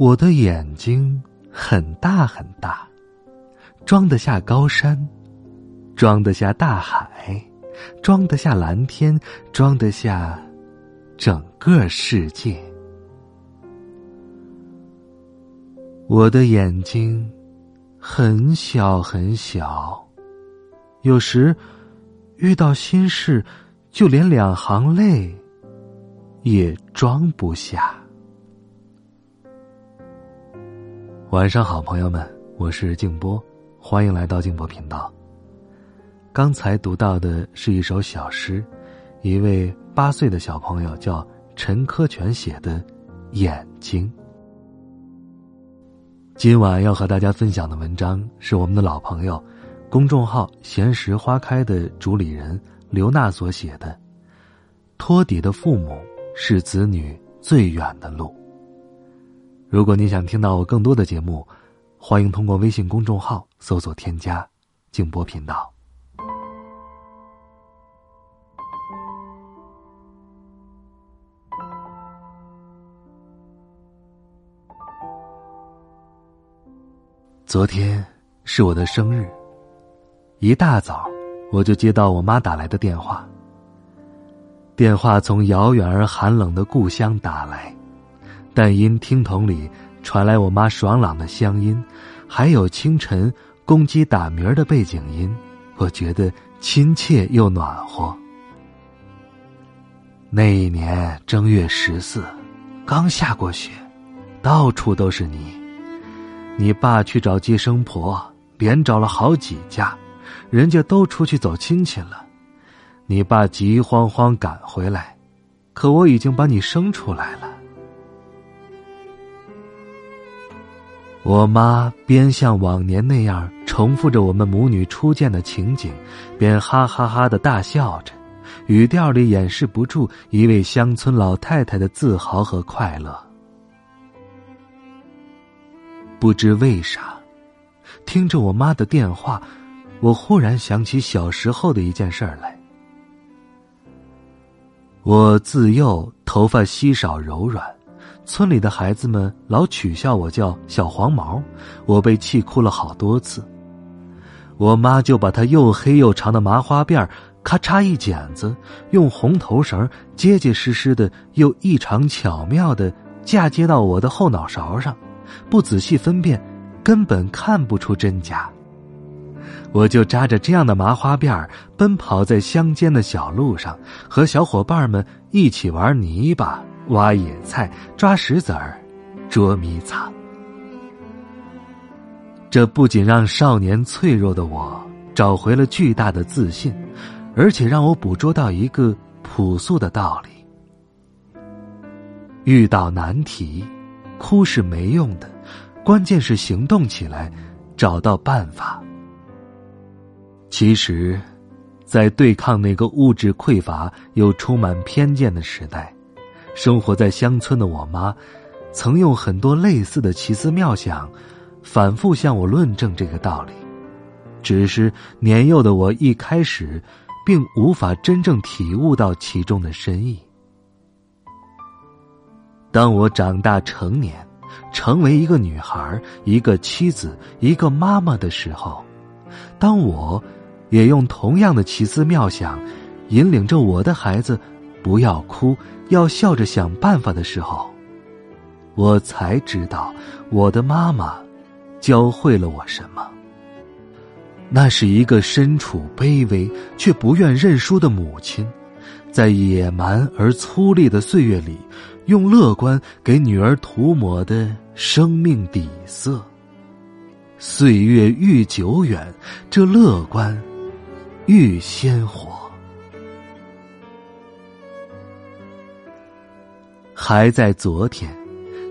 我的眼睛很大很大，装得下高山，装得下大海，装得下蓝天，装得下整个世界。我的眼睛很小很小，有时遇到心事，就连两行泪也装不下。晚上好，朋友们，我是静波，欢迎来到静波频道。刚才读到的是一首小诗，一位八岁的小朋友叫陈科全写的《眼睛》。今晚要和大家分享的文章是我们的老朋友，公众号“闲时花开”的主理人刘娜所写的《托底的父母是子女最远的路》。如果你想听到我更多的节目，欢迎通过微信公众号搜索添加“静波频道”。昨天是我的生日，一大早我就接到我妈打来的电话。电话从遥远而寒冷的故乡打来。但因听筒里传来我妈爽朗的乡音，还有清晨公鸡打鸣的背景音，我觉得亲切又暖和。那一年正月十四，刚下过雪，到处都是泥。你爸去找接生婆，连找了好几家，人家都出去走亲戚了。你爸急慌慌赶回来，可我已经把你生出来了。我妈边像往年那样重复着我们母女初见的情景，边哈哈哈的大笑着，语调里掩饰不住一位乡村老太太的自豪和快乐。不知为啥，听着我妈的电话，我忽然想起小时候的一件事儿来。我自幼头发稀少柔软。村里的孩子们老取笑我叫小黄毛，我被气哭了好多次。我妈就把她又黑又长的麻花辫咔嚓一剪子，用红头绳结结实实的又异常巧妙的嫁接到我的后脑勺上，不仔细分辨，根本看不出真假。我就扎着这样的麻花辫奔跑在乡间的小路上，和小伙伴们一起玩泥巴。挖野菜、抓石子儿、捉迷藏，这不仅让少年脆弱的我找回了巨大的自信，而且让我捕捉到一个朴素的道理：遇到难题，哭是没用的，关键是行动起来，找到办法。其实，在对抗那个物质匮乏又充满偏见的时代。生活在乡村的我妈，曾用很多类似的奇思妙想，反复向我论证这个道理。只是年幼的我一开始，并无法真正体悟到其中的深意。当我长大成年，成为一个女孩、一个妻子、一个妈妈的时候，当我，也用同样的奇思妙想，引领着我的孩子。不要哭，要笑着想办法的时候，我才知道我的妈妈教会了我什么。那是一个身处卑微却不愿认输的母亲，在野蛮而粗粝的岁月里，用乐观给女儿涂抹的生命底色。岁月愈久远，这乐观愈鲜活。还在昨天，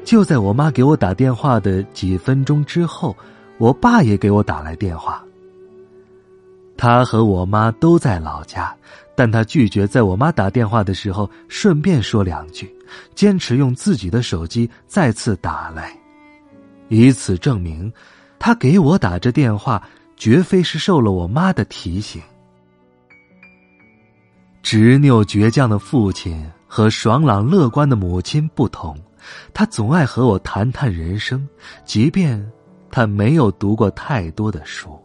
就在我妈给我打电话的几分钟之后，我爸也给我打来电话。他和我妈都在老家，但他拒绝在我妈打电话的时候顺便说两句，坚持用自己的手机再次打来，以此证明，他给我打这电话绝非是受了我妈的提醒。执拗倔强的父亲和爽朗乐观的母亲不同，他总爱和我谈谈人生，即便他没有读过太多的书。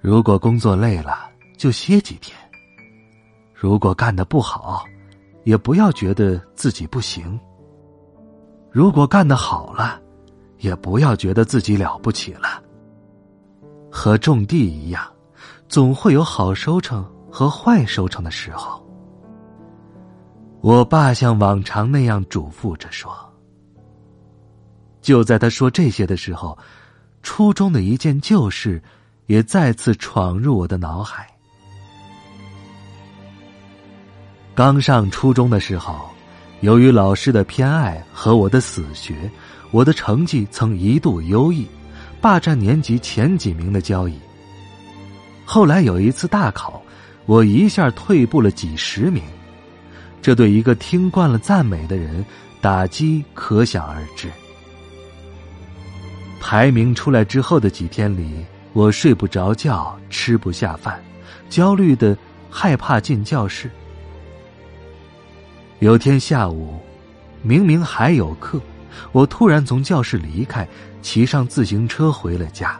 如果工作累了，就歇几天；如果干的不好，也不要觉得自己不行；如果干的好了，也不要觉得自己了不起了。和种地一样，总会有好收成和坏收成的时候。我爸像往常那样嘱咐着说。就在他说这些的时候，初中的一件旧事。也再次闯入我的脑海。刚上初中的时候，由于老师的偏爱和我的死学，我的成绩曾一度优异，霸占年级前几名的交易。后来有一次大考，我一下退步了几十名，这对一个听惯了赞美的人，打击可想而知。排名出来之后的几天里。我睡不着觉，吃不下饭，焦虑的害怕进教室。有天下午，明明还有课，我突然从教室离开，骑上自行车回了家。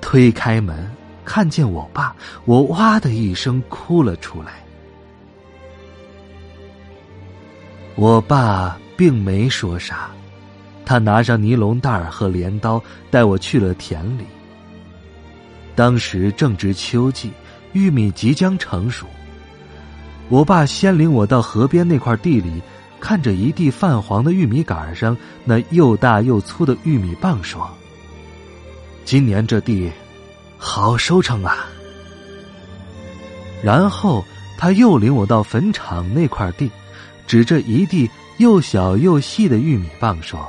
推开门，看见我爸，我哇的一声哭了出来。我爸并没说啥，他拿上尼龙袋和镰刀，带我去了田里。当时正值秋季，玉米即将成熟。我爸先领我到河边那块地里，看着一地泛黄的玉米杆上那又大又粗的玉米棒，说：“今年这地好收成啊。”然后他又领我到坟场那块地，指着一地又小又细的玉米棒说：“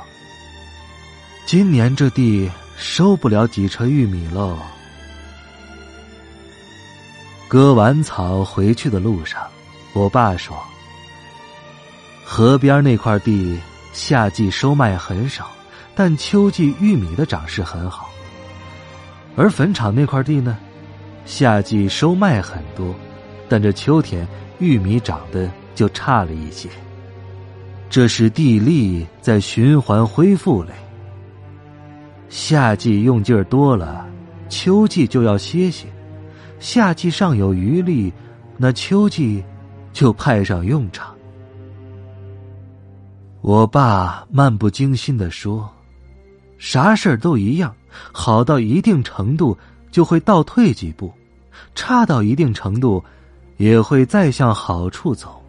今年这地收不了几车玉米喽。”割完草回去的路上，我爸说：“河边那块地夏季收麦很少，但秋季玉米的长势很好。而坟场那块地呢，夏季收麦很多，但这秋天玉米长得就差了一些。这是地力在循环恢复嘞。夏季用劲儿多了，秋季就要歇歇。”夏季尚有余力，那秋季就派上用场。我爸漫不经心的说：“啥事儿都一样，好到一定程度就会倒退几步，差到一定程度也会再向好处走。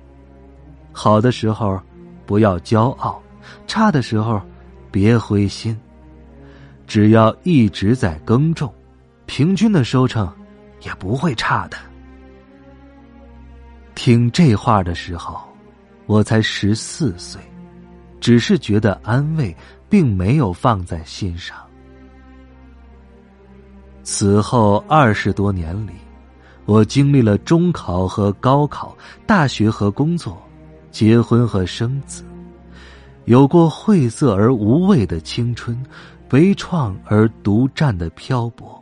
好的时候不要骄傲，差的时候别灰心，只要一直在耕种，平均的收成。”也不会差的。听这话的时候，我才十四岁，只是觉得安慰，并没有放在心上。此后二十多年里，我经历了中考和高考、大学和工作、结婚和生子，有过晦涩而无味的青春，悲怆而独占的漂泊。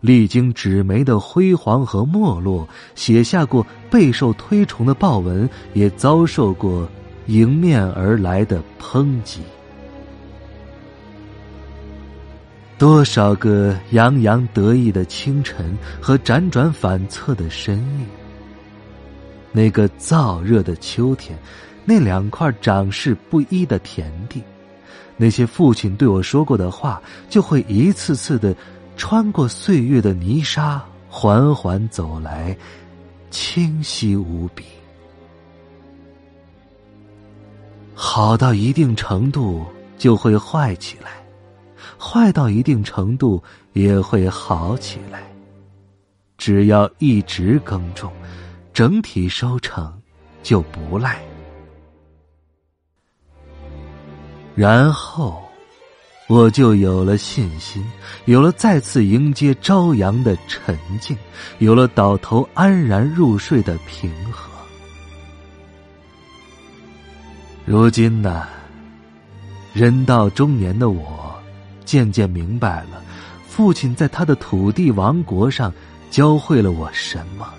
历经纸媒的辉煌和没落，写下过备受推崇的报文，也遭受过迎面而来的抨击。多少个洋洋得意的清晨和辗转反侧的深夜，那个燥热的秋天，那两块长势不一的田地，那些父亲对我说过的话，就会一次次的。穿过岁月的泥沙，缓缓走来，清晰无比。好到一定程度就会坏起来，坏到一定程度也会好起来。只要一直耕种，整体收成就不赖。然后，我就有了信心，有了再次迎接朝阳的沉静，有了倒头安然入睡的平和。如今呢，人到中年的我，渐渐明白了，父亲在他的土地王国上教会了我什么。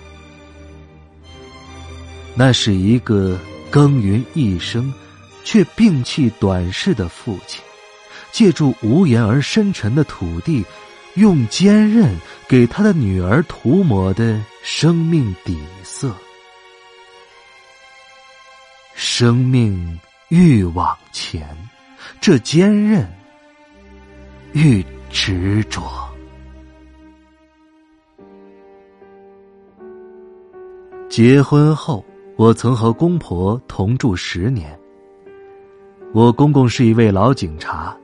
那是一个耕耘一生，却摒弃短视的父亲，借助无言而深沉的土地，用坚韧给他的女儿涂抹的生命底色。生命愈往前，这坚韧愈执着。结婚后。我曾和公婆同住十年。我公公是一位老警察，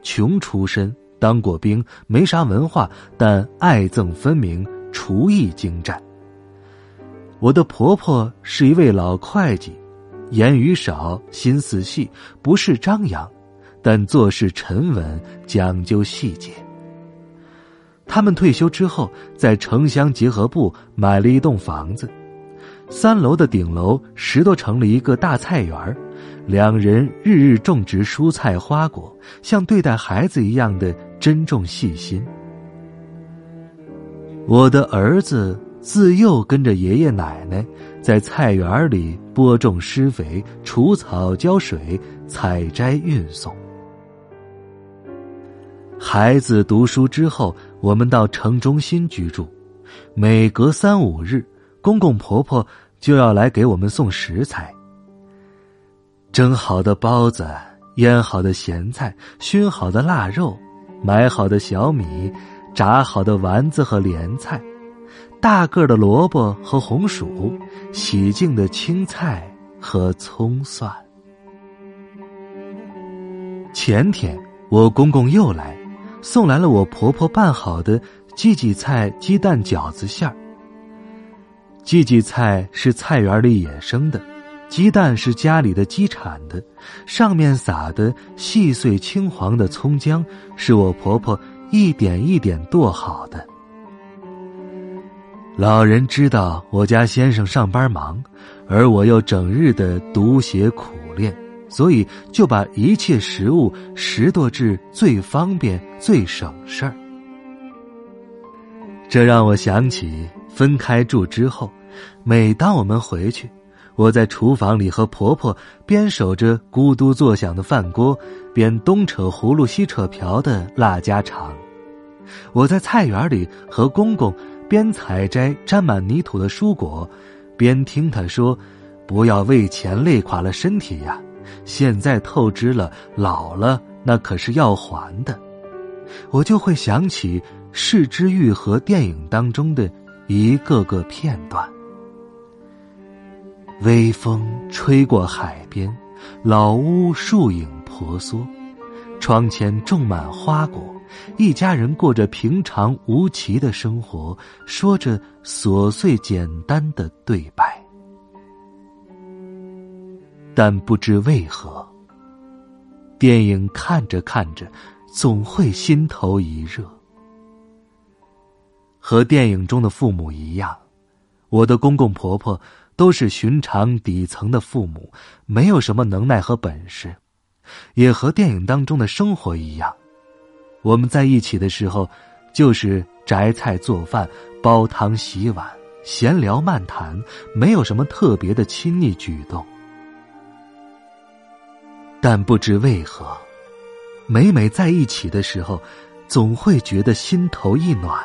穷出身，当过兵，没啥文化，但爱憎分明，厨艺精湛。我的婆婆是一位老会计，言语少，心思细，不是张扬，但做事沉稳，讲究细节。他们退休之后，在城乡结合部买了一栋房子。三楼的顶楼拾掇成了一个大菜园两人日日种植蔬菜花果，像对待孩子一样的珍重细心。我的儿子自幼跟着爷爷奶奶在菜园里播种、施肥、除草、浇水、采摘、运送。孩子读书之后，我们到城中心居住，每隔三五日。公公婆婆就要来给我们送食材，蒸好的包子，腌好的咸菜，熏好的腊肉，买好的小米，炸好的丸子和莲菜，大个的萝卜和红薯，洗净的青菜和葱蒜。前天我公公又来，送来了我婆婆拌好的荠荠菜鸡蛋饺子馅儿。荠荠菜是菜园里野生的，鸡蛋是家里的鸡产的，上面撒的细碎青黄的葱姜是我婆婆一点一点剁好的。老人知道我家先生上班忙，而我又整日的读写苦练，所以就把一切食物拾掇至最方便、最省事儿。这让我想起。分开住之后，每当我们回去，我在厨房里和婆婆边守着咕嘟作响的饭锅，边东扯葫芦西扯瓢的拉家常；我在菜园里和公公边采摘沾满泥土的蔬果，边听他说：“不要为钱累垮了身体呀，现在透支了，老了那可是要还的。”我就会想起《视之愈合》电影当中的。一个个片段，微风吹过海边，老屋树影婆娑，窗前种满花果，一家人过着平常无奇的生活，说着琐碎简单的对白。但不知为何，电影看着看着，总会心头一热。和电影中的父母一样，我的公公婆婆都是寻常底层的父母，没有什么能耐和本事，也和电影当中的生活一样。我们在一起的时候，就是摘菜做饭、煲汤洗碗、闲聊漫谈，没有什么特别的亲昵举动。但不知为何，每每在一起的时候，总会觉得心头一暖。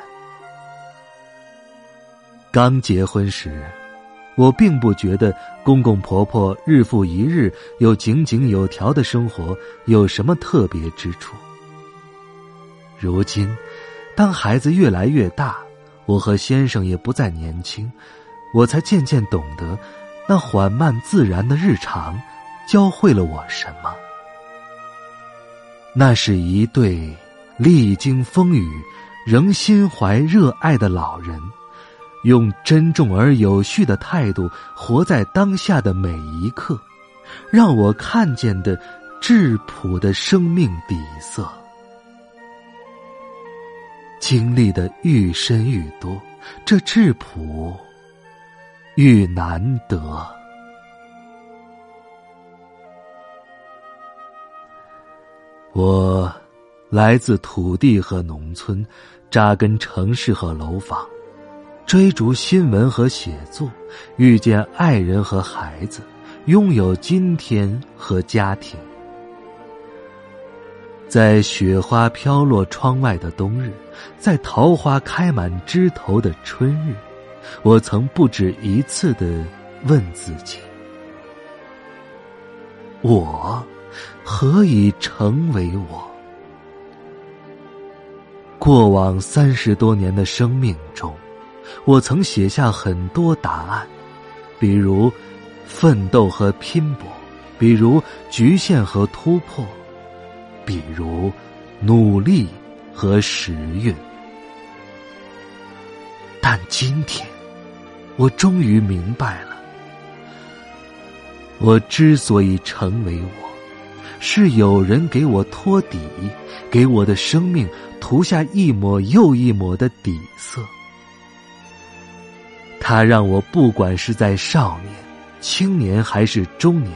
刚结婚时，我并不觉得公公婆婆日复一日又井井有条的生活有什么特别之处。如今，当孩子越来越大，我和先生也不再年轻，我才渐渐懂得，那缓慢自然的日常，教会了我什么。那是一对历经风雨，仍心怀热爱的老人。用珍重而有序的态度活在当下的每一刻，让我看见的质朴的生命底色。经历的愈深愈多，这质朴愈难得。我来自土地和农村，扎根城市和楼房，追逐新闻和写作，遇见爱人和孩子，拥有今天和家庭。在雪花飘落窗外的冬日，在桃花开满枝头的春日，我曾不止一次的问自己：我何以成为我？过往三十多年的生命中，我曾写下很多答案，比如奋斗和拼搏，比如局限和突破。比如，努力和时运。但今天，我终于明白了，我之所以成为我，是有人给我托底，给我的生命涂下一抹又一抹的底色。他让我不管是在少年、青年还是中年，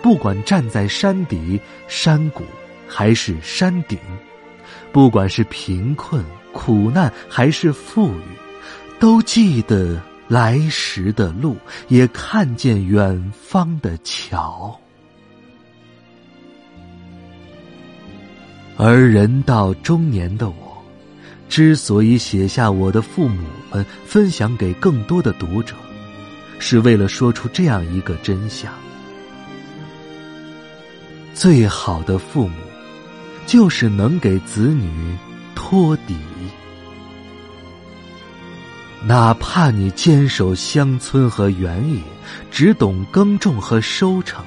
不管站在山底、山谷。还是山顶，不管是贫困、苦难还是富裕，都记得来时的路，也看见远方的桥。而人到中年的我，之所以写下我的父母们，分享给更多的读者，是为了说出这样一个真相：最好的父母。就是能给子女托底，哪怕你坚守乡村和原野，只懂耕种和收成，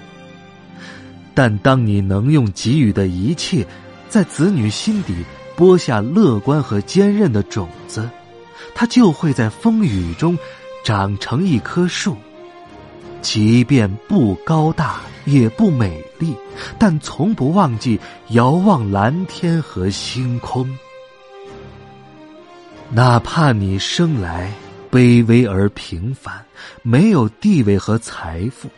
但当你能用给予的一切，在子女心底播下乐观和坚韧的种子，它就会在风雨中长成一棵树。即便不高大，也不美丽，但从不忘记遥望蓝天和星空。哪怕你生来卑微而平凡，没有地位和财富，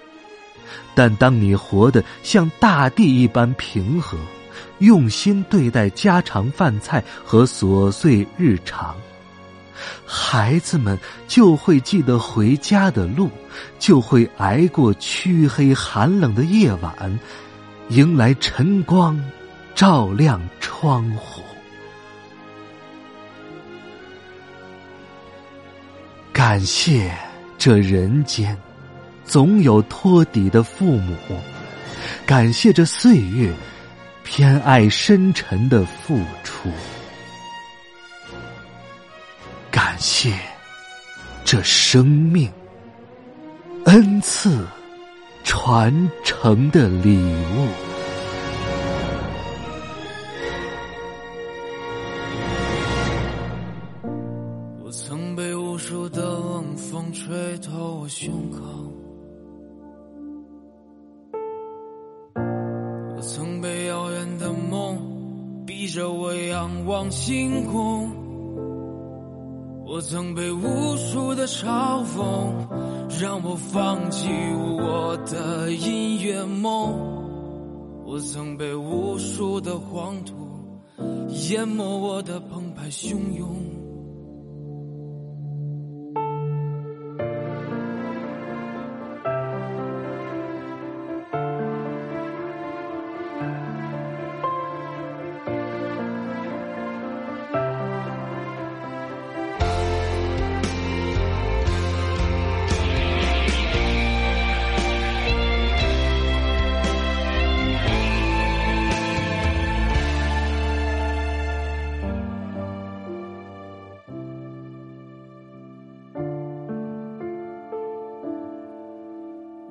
但当你活得像大地一般平和，用心对待家常饭菜和琐碎日常。孩子们就会记得回家的路，就会挨过黢黑寒冷的夜晚，迎来晨光，照亮窗户。感谢这人间总有托底的父母，感谢这岁月偏爱深沉的付出。感谢这生命恩赐传承的礼物。曾被无数的嘲讽，让我放弃我的音乐梦。我曾被无数的黄土淹没我的澎湃汹涌。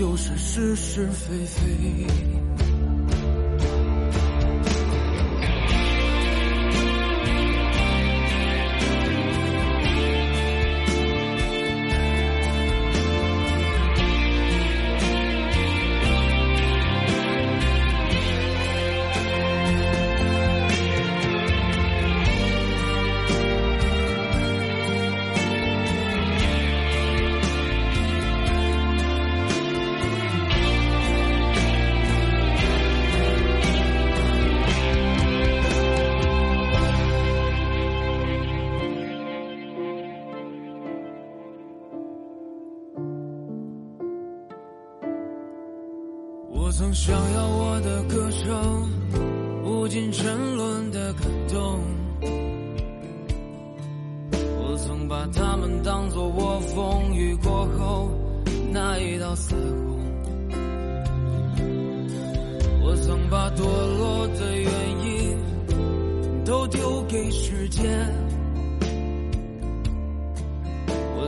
就是是是非非。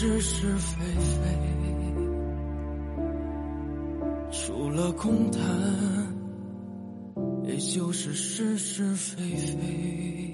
是是非非。除了空谈，也就是是是非非。